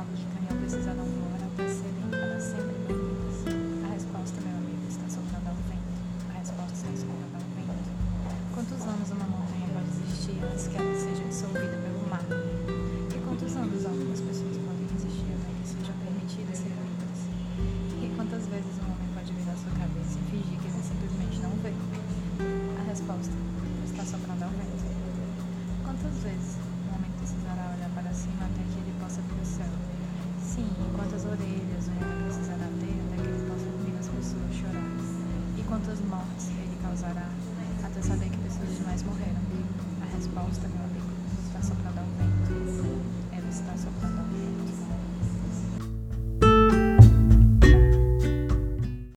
anos Daniel precisarão voar até serem para sempre banidas? A resposta, meu amigo, está soprando ao vento. A resposta está soprando ao vento. Quantos anos uma montanha pode existir antes que ela seja dissolvida pelo mar? E quantos anos algumas pessoas podem existir até que sejam permitidas ser livres? E quantas vezes um homem pode virar sua cabeça e fingir que ele simplesmente não vê? A resposta está soprando ao vento. Quantas vezes um homem precisará olhar para cima até que ele possa ver o céu? Sim, e quantas orelhas um homem precisará ter até que ele possa ouvir as pessoas chorar? E quantas mortes ele causará até saber que pessoas demais morreram? A resposta, meu amigo